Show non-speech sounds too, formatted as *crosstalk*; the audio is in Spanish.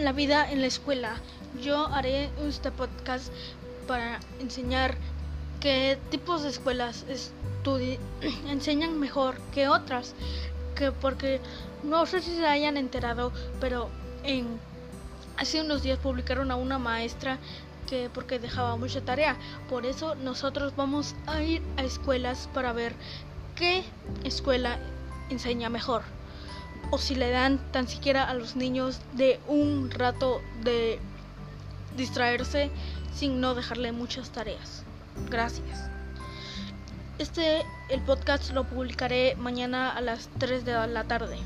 la vida en la escuela. Yo haré este podcast para enseñar qué tipos de escuelas *clears throat* enseñan mejor que otras. Que porque no sé si se hayan enterado, pero en hace unos días publicaron a una maestra que porque dejaba mucha tarea. Por eso nosotros vamos a ir a escuelas para ver qué escuela enseña mejor o si le dan tan siquiera a los niños de un rato de distraerse sin no dejarle muchas tareas. Gracias. Este el podcast lo publicaré mañana a las 3 de la tarde.